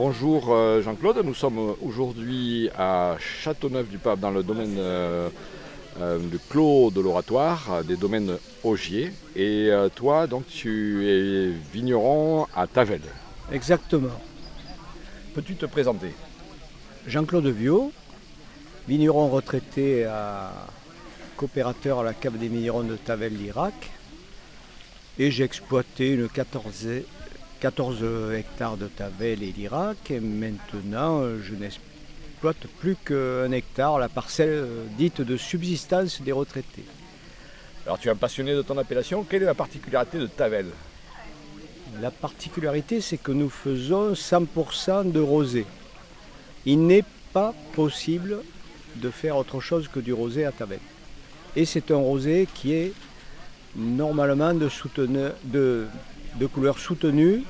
bonjour euh, Jean-Claude, nous sommes aujourd'hui à Châteauneuf-du-Pape dans le domaine euh, euh, du Clos de l'Oratoire, des domaines Augier. Et toi, donc, tu es vigneron à Tavel. Exactement. Peux-tu te présenter? Jean-Claude Viau, vigneron retraité à coopérateur à la cave des vignerons de Tavel, l'Irak. Et j'ai exploité une 14 14 hectares de Tavel et l'Irak. Et maintenant, je n'exploite plus qu'un hectare, la parcelle dite de subsistance des retraités. Alors tu es un passionné de ton appellation. Quelle est la particularité de Tavel? La particularité, c'est que nous faisons 100% de rosé. Il n'est pas possible de faire autre chose que du rosé à Tavel. Et c'est un rosé qui est normalement de, de de couleur soutenue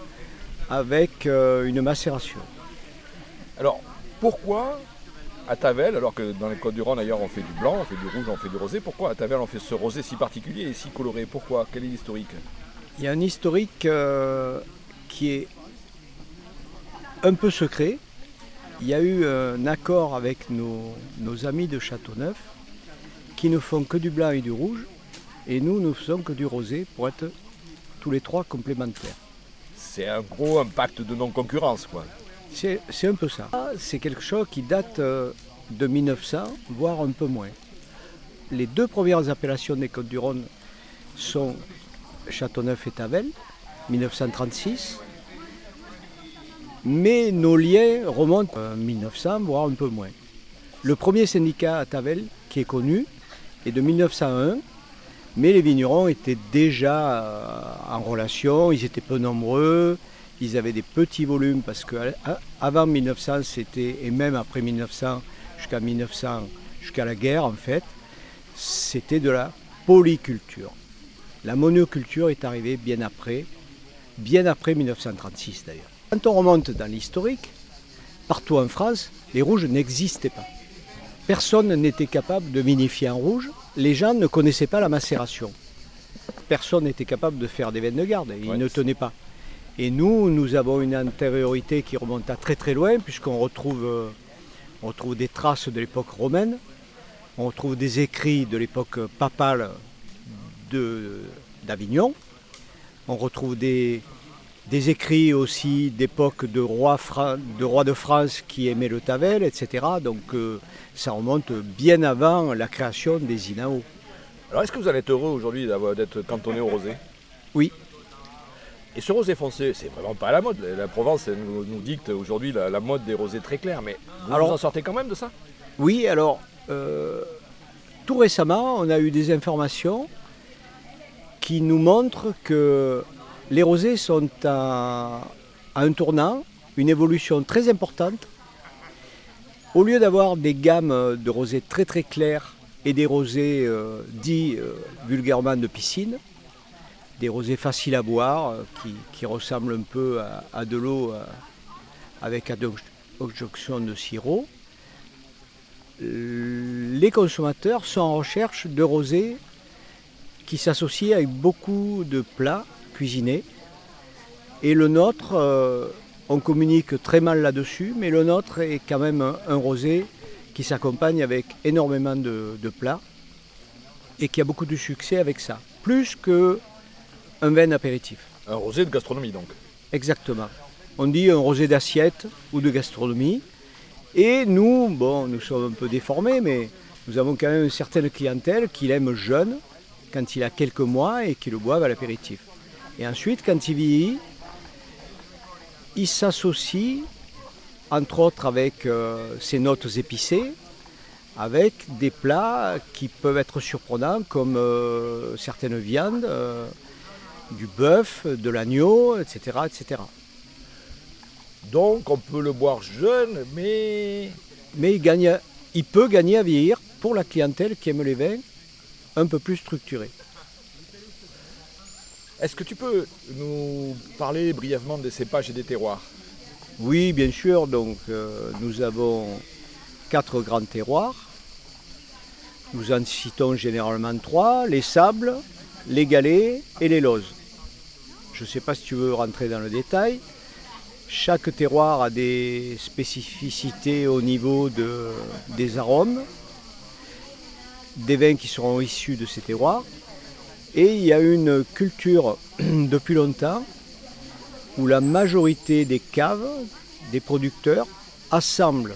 avec euh, une macération. Alors, pourquoi à Tavel, alors que dans les Côtes du Rhône d'ailleurs on fait du blanc, on fait du rouge, on fait du rosé, pourquoi à Tavel on fait ce rosé si particulier et si coloré? Pourquoi? Quel est l'historique? Il y a un historique euh, qui est un peu secret. Il y a eu un accord avec nos, nos amis de Châteauneuf qui ne font que du blanc et du rouge, et nous ne faisons que du rosé pour être tous les trois complémentaires. C'est un gros impact de non-concurrence, quoi. C'est un peu ça. C'est quelque chose qui date euh, de 1900, voire un peu moins. Les deux premières appellations des Côtes-du-Rhône sont Châteauneuf et Tavel, 1936. Mais nos liens remontent à 1900, voire un peu moins. Le premier syndicat à Tavel qui est connu est de 1901 mais les vignerons étaient déjà euh, en relation, ils étaient peu nombreux, ils avaient des petits volumes parce qu'avant 1900, c'était, et même après 1900, jusqu'à 1900, jusqu'à la guerre en fait, c'était de la polyculture. La monoculture est arrivée bien après, bien après 1936 d'ailleurs. Quand on remonte dans l'historique, partout en France, les rouges n'existaient pas. Personne n'était capable de vinifier en rouge. Les gens ne connaissaient pas la macération. Personne n'était capable de faire des veines de garde. Ils ne tenaient pas. Et nous, nous avons une antériorité qui remonte à très très loin, puisqu'on retrouve, euh, on retrouve des traces de l'époque romaine, on retrouve des écrits de l'époque papale d'Avignon, on retrouve des, des écrits aussi d'époque de rois de, de France qui aimaient le Tavel, etc. Donc euh, ça remonte bien avant la création des INAO. Alors est-ce que vous allez être heureux aujourd'hui d'être cantonné au rosé? Oui. Et ce rosé foncé, c'est vraiment pas à la mode. La Provence nous, dicte aujourd'hui la, mode des rosés très clairs, mais vous, en sortez quand même de ça? Oui, alors euh, tout récemment, on a eu des informations qui nous montrent que les rosés sont à, un tournant, une évolution très importante. Au lieu d'avoir des gammes de rosés très très clairs et des rosés euh, dits euh, vulgairement de piscine, des rosés faciles à boire, euh, qui, ressemblent un peu à, de l'eau avec adjonction de sirop, les consommateurs sont en recherche de rosés qui s'associent avec beaucoup de plats et le nôtre, euh, on communique très mal là-dessus, mais le nôtre est quand même un, rosé qui s'accompagne avec énormément de, plats et qui a beaucoup de succès avec ça. Plus qu'un vin apéritif. Un rosé de gastronomie donc Exactement. On dit un rosé d'assiette ou de gastronomie. Et nous, bon, nous sommes un peu déformés, mais nous avons quand même une certaine clientèle qui l'aime jeune, quand il a quelques mois, et qui le boivent à l'apéritif. Et ensuite, quand il vieillit, il s'associe, entre autres avec euh, ses notes épicées, avec des plats qui peuvent être surprenants, comme euh, certaines viandes, euh, du bœuf, de l'agneau, etc., etc. Donc on peut le boire jeune, mais... Mais il, gagne, il peut gagner à vieillir pour la clientèle qui aime les vins un peu plus structurés. Est-ce que tu peux nous parler brièvement des cépages et des terroirs? Oui, bien sûr. Donc, euh, nous avons quatre grands terroirs. Nous en citons généralement trois les sables, les galets et les lozes. Je ne sais pas si tu veux rentrer dans le détail. Chaque terroir a des spécificités au niveau des arômes, des vins qui seront issus de ces terroirs. Et il y a une culture depuis longtemps où la majorité des caves, des producteurs, assemblent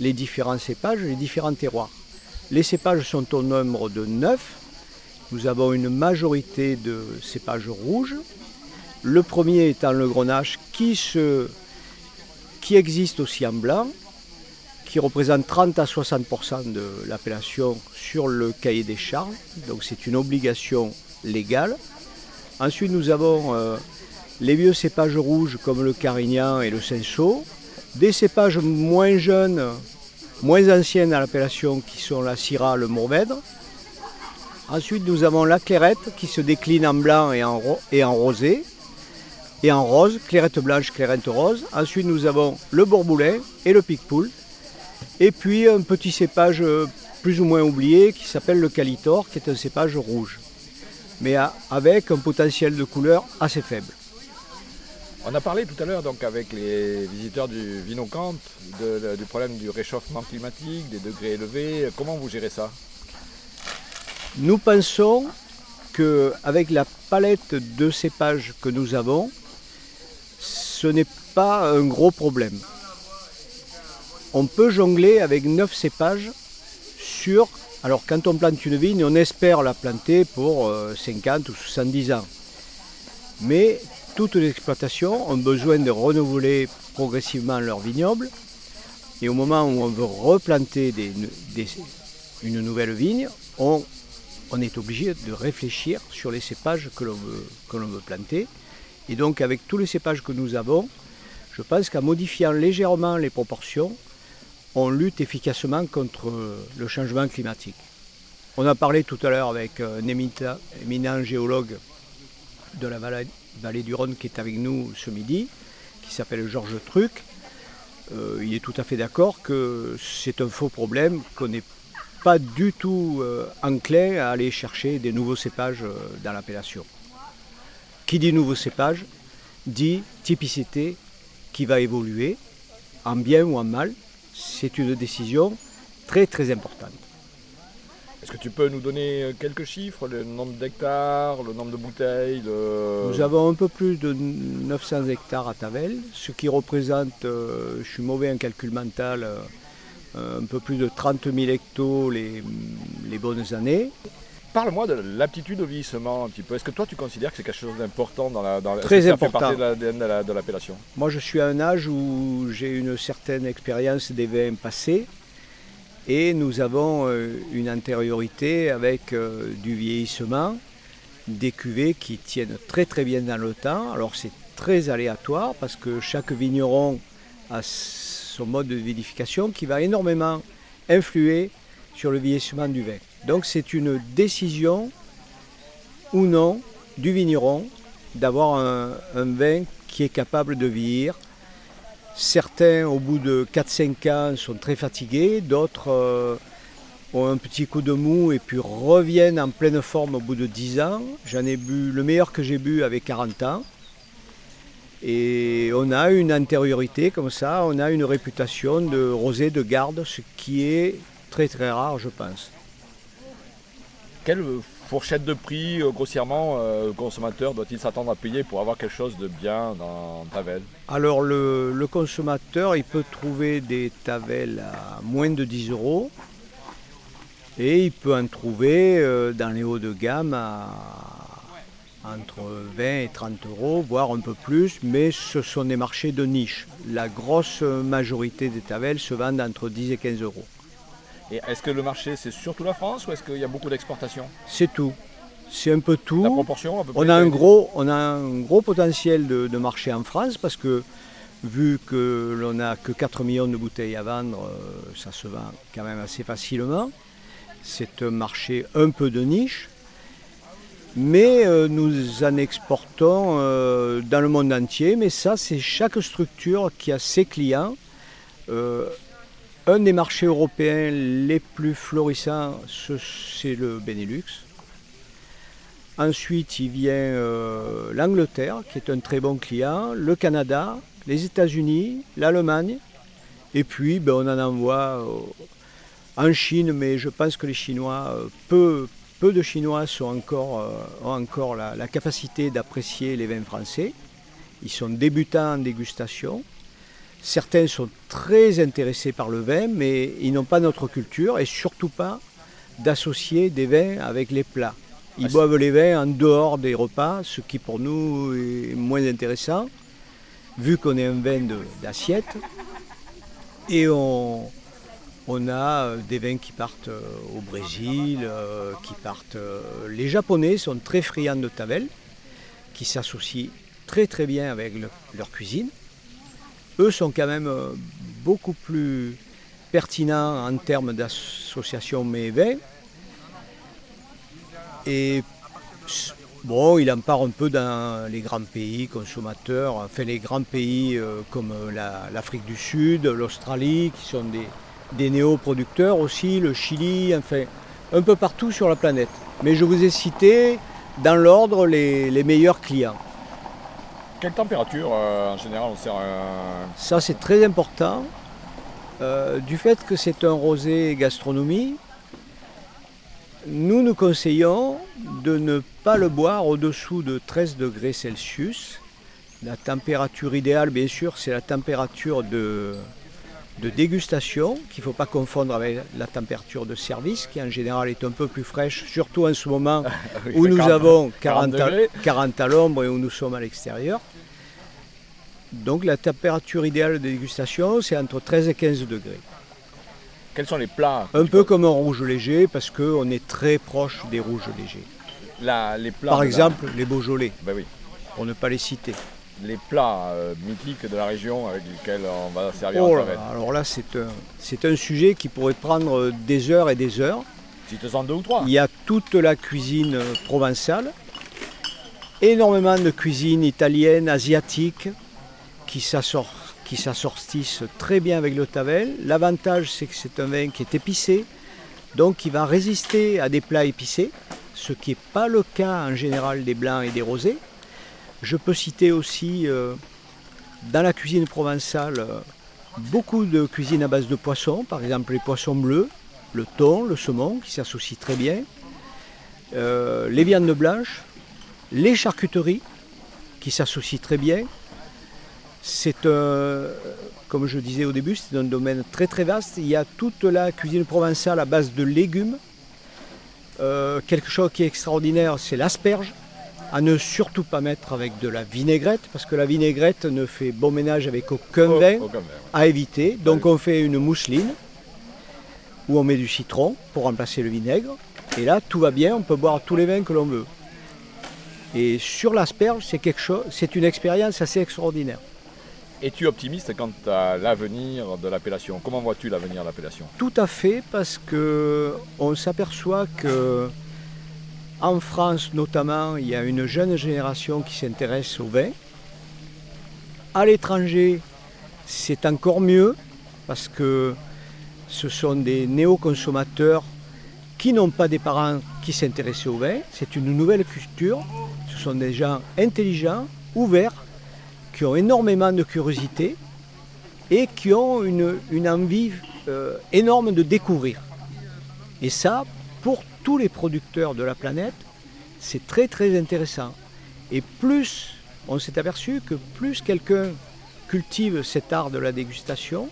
les différents cépages, les différents terroirs. Les cépages sont au nombre de neuf. Nous avons une majorité de cépages rouges. Le premier étant le grenache qui, qui existe aussi en blanc, qui représente 30 à 60% de l'appellation sur le cahier des charges. Donc c'est une obligation légale. Ensuite nous avons euh, les vieux cépages rouges comme le carignan et le cinsault, des cépages moins jeunes, moins anciens à l'appellation qui sont la syrah, le mourvèdre. Ensuite, nous avons la clairette qui se décline en blanc et en, et en rosé et en rose, clairette blanche, clairette rose. Ensuite, nous avons le bourboulin et le picpoul. Et puis un petit cépage euh, plus ou moins oublié qui s'appelle le calitor, qui est un cépage rouge, mais avec un potentiel de couleur assez faible. On a parlé tout à l'heure donc avec les visiteurs du Vinocamp du problème du réchauffement climatique, des degrés élevés. Comment vous gérez ça? Nous pensons qu'avec la palette de cépages que nous avons, ce n'est pas un gros problème. On peut jongler avec 9 cépages sur... Alors quand on plante une vigne, on espère la planter pour 50 euh, ou 70 ans. Mais toutes les exploitations ont besoin de renouveler progressivement leur vignoble. Et au moment où on veut replanter une nouvelle vigne, on, est obligé de réfléchir sur les cépages que l'on veut, veut, planter. Et donc avec tous les cépages que nous avons, je pense qu'en modifiant légèrement les proportions, on lutte efficacement contre le changement climatique. On a parlé tout à l'heure avec un éminent géologue de la vallée du Rhône qui est avec nous ce midi, qui s'appelle Georges Truc. Euh, il est tout à fait d'accord que c'est un faux problème, qu'on n'est pas du tout euh, enclin à aller chercher des nouveaux cépages euh, dans l'appellation. Qui dit nouveaux cépages dit typicité qui va évoluer, en bien ou en mal. C'est une décision très très importante. Est-ce que tu peux nous donner euh, quelques chiffres, le nombre d'hectares, le nombre de bouteilles Nous avons un peu plus de 900 hectares à Tavel, ce qui représente, euh, je suis mauvais en calcul mental, euh, un peu plus de 30 000 hectos les, bonnes années. Parle-moi de l'aptitude au vieillissement un petit peu. Est-ce que toi tu considères que c'est quelque chose d'important dans la, dans Très important. Fait partie de l'appellation? Moi je suis à un âge où j'ai une certaine expérience des vins passés. Et nous avons euh, une antériorité avec euh, du vieillissement, des cuvées qui tiennent très très bien dans le temps. Alors c'est très aléatoire parce que chaque vigneron a son mode de vinification qui va énormément influer sur le vieillissement du vin. Donc c'est une décision ou non du vigneron d'avoir un, vin qui est capable de vieillir Certains, au bout de 4-5 ans, sont très fatigués, d'autres euh, ont un petit coup de mou et puis reviennent en pleine forme au bout de 10 ans. J'en ai bu, le meilleur que j'ai bu avait 40 ans. Et on a une antériorité comme ça, on a une réputation de rosé de garde, ce qui est très très rare, je pense. Quel fourchette de prix, euh, grossièrement, euh, le consommateur doit-il s'attendre à payer pour avoir quelque chose de bien dans Tavel Alors le, consommateur, il peut trouver des Tavel à moins de 10 euros et il peut en trouver euh, dans les hauts de gamme entre 20 et 30 euros, voire un peu plus, mais ce sont des marchés de niche. La grosse majorité des Tavel se vendent entre 10 et 15 euros est-ce que le marché, c'est surtout la France ou est-ce qu'il y a beaucoup d'exportations C'est tout. C'est un peu tout. La proportion à peu on, a un gros, on a un gros potentiel de, marché en France parce que vu que l'on n'a que 4 millions de bouteilles à vendre, euh, ça se vend quand même assez facilement. C'est un marché un peu de niche, mais euh, nous en exportons euh, dans le monde entier. Mais ça, c'est chaque structure qui a ses clients un des marchés européens les plus florissants, c'est le Benelux. Ensuite, il vient euh, l'Angleterre, qui est un très bon client, le Canada les États-Unis, l'Allemagne, et puis ben, on en envoie euh, en Chine, mais je pense que les Chinois, euh, peu, de Chinois ont encore la capacité d'apprécier les vins français. Ils sont débutants en dégustation. Certains sont très intéressés par le vin, mais ils n'ont pas notre culture et surtout pas d'associer des vins avec les plats. Ils Ah, boivent les vins en dehors des repas, ce qui pour nous est moins intéressant, vu qu'on est un vin d'assiette. Et on, on a euh, des vins qui partent euh, au Brésil, euh, qui partent. Les Japonais sont très friands de Tavel, qui s'associent très très bien avec le- leur cuisine. Eux sont quand même euh, beaucoup plus pertinents en termes d'association mets et bon, il en part un peu dans les grands pays consommateurs, enfin les grands pays euh, comme euh, la- l'Afrique du Sud, l'Australie, qui sont des, néo-producteurs aussi, le Chili, enfin un peu partout sur la planète. Mais je vous ai cité dans l'ordre les meilleurs clients. Quelle température euh, en général on sert un... Ça, c'est très important. Euh, du fait que c'est un rosé gastronomie, nous nous conseillons de ne pas le boire au-dessous de 13 degrés Celsius. La température idéale, bien sûr, c'est la température de, de dégustation, qu'il ne faut pas confondre avec la température de service, qui en général est un peu plus fraîche, surtout en ce moment où nous 40 avons 40 40 à, degrés. 40 à l'ombre et où nous sommes à l'extérieur. Donc la température idéale de dégustation, c'est entre 13 et 15 degrés. Quels sont les plats Un peu comme un rouge léger, parce qu'on est très proche des rouges légers. La- les plats Par la- exemple, les Beaujolais, Ben oui. pour ne pas les citer. Les plats euh, mythiques de la région avec lesquels on va servir Oh là alors là, c'est un, c'est un sujet qui pourrait prendre des heures et des heures. Si deux ou trois. Il y a toute la cuisine provençale, énormément de cuisine italienne, asiatique, qui qui s'assortissent très bien avec le Tavel. L'avantage, c'est que c'est un vin qui est épicé, donc qui va résister à des plats épicés, ce qui n'est pas le cas en général des blancs et des rosés. Je peux citer aussi euh, dans la cuisine provençale euh, beaucoup de cuisine à base de poissons, par exemple les poissons bleus, le thon, le saumon qui s'associent très bien, euh, les viandes blanches, les charcuteries qui s'associent très bien. C'est un, comme je disais au début, c'est un domaine très très vaste. Il y a toute la cuisine provençale à base de légumes. Quelque chose qui est extraordinaire, c'est l'asperge. À ne surtout pas mettre avec de la vinaigrette, parce que la vinaigrette ne fait bon ménage avec aucun Oh, vin aucun vin, ouais. à éviter. Donc oui. on fait une mousseline où on met du citron pour remplacer le vinaigre. Et là, tout va bien, on peut boire tous les vins que l'on veut. Et sur l'asperge, c'est quelque chose, c'est une expérience assez extraordinaire. Es-tu optimiste quant à l'avenir de l'appellation? Comment vois-tu l'avenir de l'appellation? Tout à fait, parce que on s'aperçoit que en France notamment, il y a une jeune génération qui s'intéresse au vin. À l'étranger, c'est encore mieux, parce que ce sont des néo-consommateurs qui n'ont pas des parents qui s'intéressaient au vin. C'est une nouvelle culture. Ce sont des gens intelligents, ouverts, qui ont énormément de curiosité et qui ont une, envie euh, énorme de découvrir. Et ça, pour tous les producteurs de la planète, c'est très très intéressant. Et plus, on s'est aperçu que plus quelqu'un cultive cet art de la dégustation,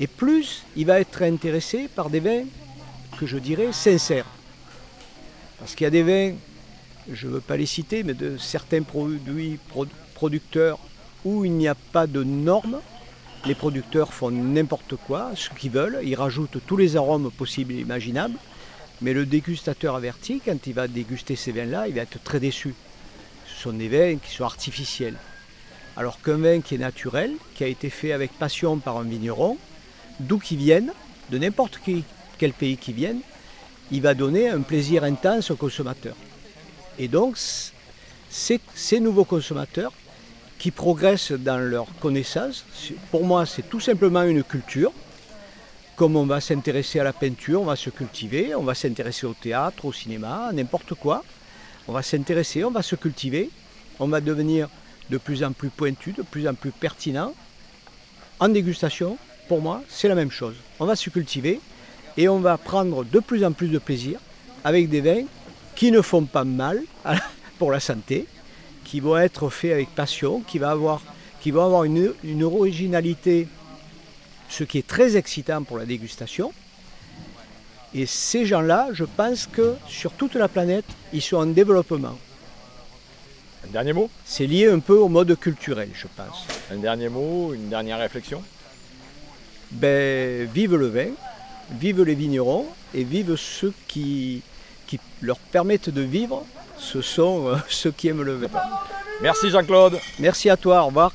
et plus il va être intéressé par des vins que je dirais sincères. Parce qu'il y a des vins, je ne veux pas les citer, mais de certains produits pro- producteurs où il n'y a pas de normes, les producteurs font n'importe quoi, ce qu'ils veulent, ils rajoutent tous les arômes possibles et imaginables, mais le dégustateur averti, quand il va déguster ces vins-là, il va être très déçu. Ce sont des vins qui sont artificiels. Alors qu'un vin qui est naturel, qui a été fait avec passion par un vigneron, d'où qu'il vienne, de n'importe quel pays qu'il vienne, il va donner un plaisir intense au consommateur. Et donc, ces, nouveaux consommateurs qui progressent dans leur connaissance, pour moi, c'est tout simplement une culture. Comme on va s'intéresser à la peinture, on va se cultiver, on va s'intéresser au théâtre, au cinéma, à n'importe quoi. On va s'intéresser, on va se cultiver, on va devenir de plus en plus pointu, de plus en plus pertinent. En dégustation, pour moi, c'est la même chose. On va se cultiver et on va prendre de plus en plus de plaisir avec des vins qui ne font pas mal pour la santé, qui vont être faits avec passion, qui vont avoir, une originalité, ce qui est très excitant pour la dégustation. Et ces gens-là, je pense que sur toute la planète, ils sont en développement. Un dernier mot? C'est lié un peu au mode culturel, je pense. Un dernier mot, une dernière réflexion? Ben, vive le vin, vive les vignerons et vive ceux qui, qui leur permettent de vivre. Ce sont euh, ceux qui aiment le vin. Merci Jean-Claude Merci à toi, au revoir.